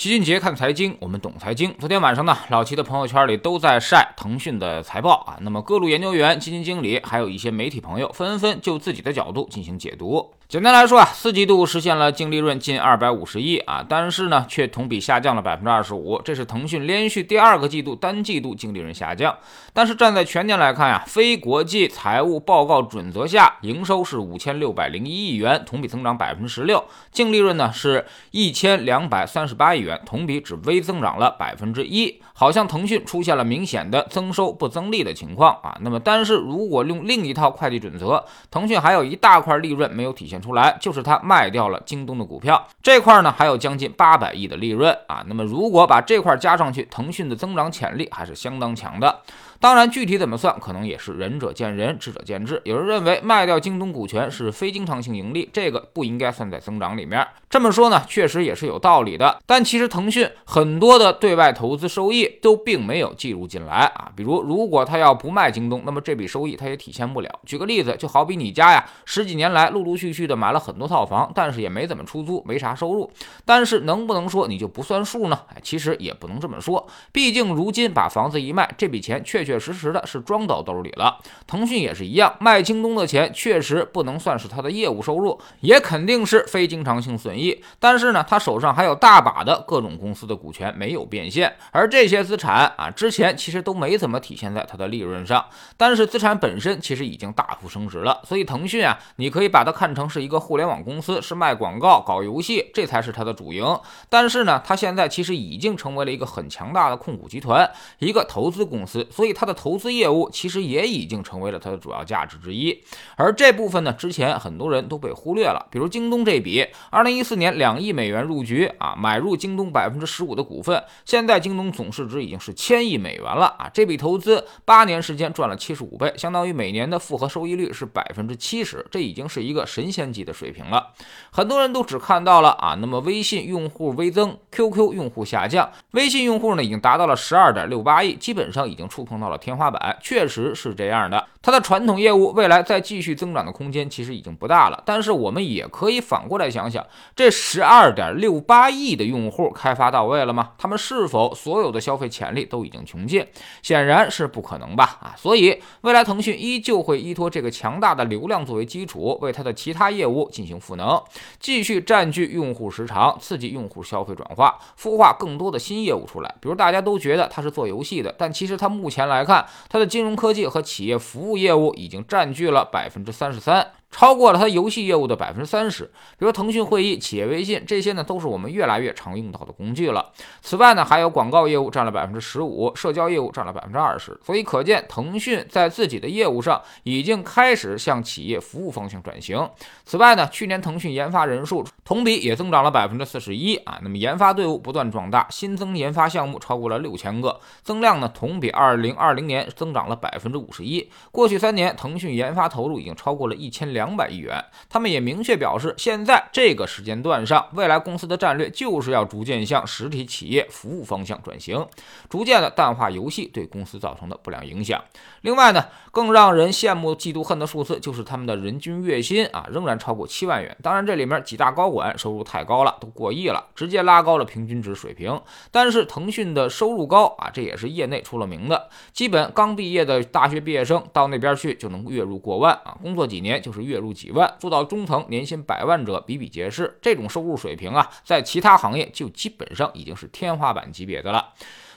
齐俊杰看财经，我们懂财经。昨天晚上呢，老齐的朋友圈里都在晒腾讯的财报啊。那么各路研究员、基金经理，还有一些媒体朋友，纷纷就自己的角度进行解读。简单来说啊，四季度实现了净利润近二百五十亿啊，但是呢，却同比下降了百分之二十五，这是腾讯连续第二个季度单季度净利润下降。但是站在全年来看呀，非国际财务报告准则下，营收是五千六百零一亿元，同比增长百分之十六，净利润呢是一千两百三十八亿元，同比只微增长了百分之一，好像腾讯出现了明显的增收不增利的情况啊。那么，但是如果用另一套会计准则，腾讯还有一大块利润没有体现。出来就是他卖掉了京东的股票这块呢，还有将近八百亿的利润啊。那么如果把这块加上去，腾讯的增长潜力还是相当强的。当然，具体怎么算，可能也是仁者见仁，智者见智。有人认为卖掉京东股权是非经常性盈利，这个不应该算在增长里面。这么说呢，确实也是有道理的。但其实腾讯很多的对外投资收益都并没有计入进来啊。比如，如果他要不卖京东，那么这笔收益他也体现不了。举个例子，就好比你家呀，十几年来陆陆续续的买了很多套房，但是也没怎么出租，没啥收入。但是能不能说你就不算数呢？哎，其实也不能这么说。毕竟如今把房子一卖，这笔钱确确。确实实的是装到兜里了，腾讯也是一样，卖京东的钱确实不能算是他的业务收入，也肯定是非经常性损益。但是呢，他手上还有大把的各种公司的股权没有变现，而这些资产啊，之前其实都没怎么体现在他的利润上。但是资产本身其实已经大幅升值了，所以腾讯啊，你可以把它看成是一个互联网公司，是卖广告、搞游戏，这才是它的主营。但是呢，它现在其实已经成为了一个很强大的控股集团，一个投资公司，所以。它的投资业务其实也已经成为了它的主要价值之一，而这部分呢，之前很多人都被忽略了。比如京东这笔，二零一四年两亿美元入局啊，买入京东百分之十五的股份，现在京东总市值已经是千亿美元了啊！这笔投资八年时间赚了七十五倍，相当于每年的复合收益率是百分之七十，这已经是一个神仙级的水平了。很多人都只看到了啊，那么微信用户微增，QQ 用户下降，微信用户呢已经达到了十二点六八亿，基本上已经触碰到。天花板确实是这样的，它的传统业务未来再继续增长的空间其实已经不大了。但是我们也可以反过来想想，这十二点六八亿的用户开发到位了吗？他们是否所有的消费潜力都已经穷尽？显然是不可能吧？啊，所以未来腾讯依旧会依托这个强大的流量作为基础，为它的其他业务进行赋能，继续占据用户时长，刺激用户消费转化，孵化更多的新业务出来。比如大家都觉得它是做游戏的，但其实它目前来。来看，它的金融科技和企业服务业务已经占据了百分之三十三。超过了它游戏业务的百分之三十，比如腾讯会议、企业微信这些呢，都是我们越来越常用到的工具了。此外呢，还有广告业务占了百分之十五，社交业务占了百分之二十。所以可见，腾讯在自己的业务上已经开始向企业服务方向转型。此外呢，去年腾讯研发人数同比也增长了百分之四十一啊。那么研发队伍不断壮大，新增研发项目超过了六千个，增量呢同比二零二零年增长了百分之五十一。过去三年，腾讯研发投入已经超过了一千两。两百亿元，他们也明确表示，现在这个时间段上，未来公司的战略就是要逐渐向实体企业服务方向转型，逐渐的淡化游戏对公司造成的不良影响。另外呢，更让人羡慕、嫉妒、恨的数字就是他们的人均月薪啊，仍然超过七万元。当然，这里面几大高管收入太高了，都过亿了，直接拉高了平均值水平。但是腾讯的收入高啊，这也是业内出了名的，基本刚毕业的大学毕业生到那边去就能月入过万啊，工作几年就是月入几万，做到中层年薪百万者比比皆是。这种收入水平啊，在其他行业就基本上已经是天花板级别的了。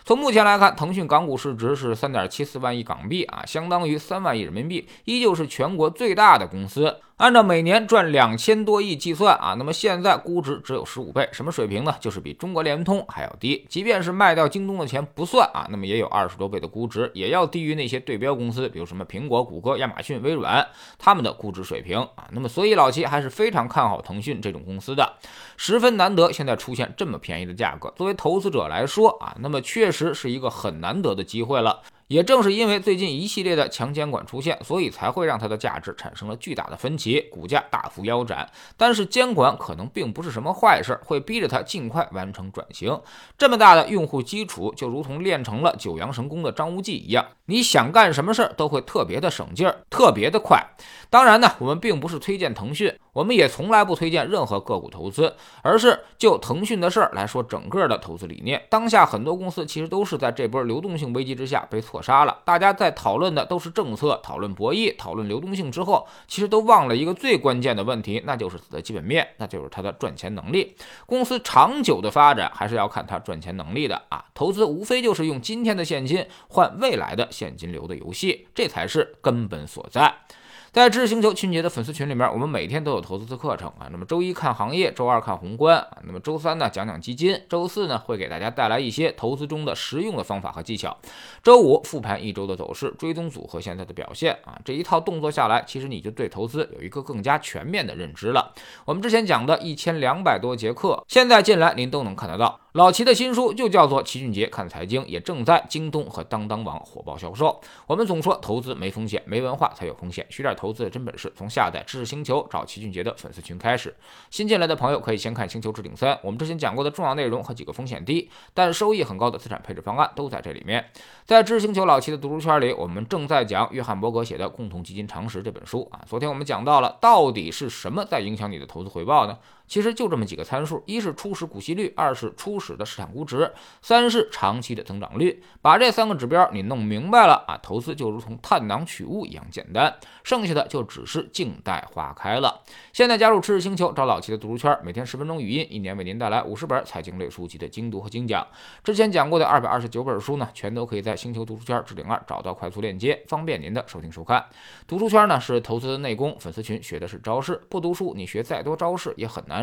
从目前来看，腾讯港股市值是三点七四万亿港币啊，相当于三万亿人民币，依旧是全国最大的公司。按照每年赚两千多亿计算啊，那么现在估值只有十五倍，什么水平呢？就是比中国联通还要低。即便是卖掉京东的钱不算啊，那么也有二十多倍的估值，也要低于那些对标公司，比如什么苹果、谷歌、亚马逊、微软他们的估值水平啊。那么所以老齐还是非常看好腾讯这种公司的，十分难得现在出现这么便宜的价格，作为投资者来说啊，那么确实是一个很难得的机会了。也正是因为最近一系列的强监管出现，所以才会让它的价值产生了巨大的分歧，股价大幅腰斩。但是监管可能并不是什么坏事，会逼着它尽快完成转型。这么大的用户基础，就如同练成了九阳神功的张无忌一样，你想干什么事儿都会特别的省劲儿，特别的快。当然呢，我们并不是推荐腾讯。我们也从来不推荐任何个股投资，而是就腾讯的事儿来说整个的投资理念。当下很多公司其实都是在这波流动性危机之下被错杀了。大家在讨论的都是政策、讨论博弈、讨论流动性之后，其实都忘了一个最关键的问题，那就是它的基本面，那就是它的赚钱能力。公司长久的发展还是要看它赚钱能力的啊！投资无非就是用今天的现金换未来的现金流的游戏，这才是根本所在。在知识星球春节的粉丝群里面，我们每天都有投资的课程啊。那么周一看行业，周二看宏观啊。那么周三呢讲讲基金，周四呢会给大家带来一些投资中的实用的方法和技巧。周五复盘一周的走势，追踪组合现在的表现啊。这一套动作下来，其实你就对投资有一个更加全面的认知了。我们之前讲的一千两百多节课，现在进来您都能看得到。老齐的新书就叫做《齐俊杰看财经》，也正在京东和当当网火爆销售。我们总说投资没风险，没文化才有风险。学点投资的真本事，从下载知识星球找齐俊杰的粉丝群开始。新进来的朋友可以先看《星球置顶三》，我们之前讲过的重要内容和几个风险低但收益很高的资产配置方案都在这里面。在知识星球老齐的读书圈里，我们正在讲约翰伯格写的《共同基金常识》这本书啊。昨天我们讲到了，到底是什么在影响你的投资回报呢？其实就这么几个参数：一是初始股息率，二是初始的市场估值，三是长期的增长率。把这三个指标你弄明白了啊，投资就如同探囊取物一样简单，剩下的就只是静待花开了。现在加入知识星球，找老齐的读书圈，每天十分钟语音，一年为您带来五十本财经类书籍的精读和精讲。之前讲过的二百二十九本书呢，全都可以在星球读书圈置顶二找到快速链接，方便您的收听收看。读书圈呢是投资的内功，粉丝群学的是招式，不读书你学再多招式也很难。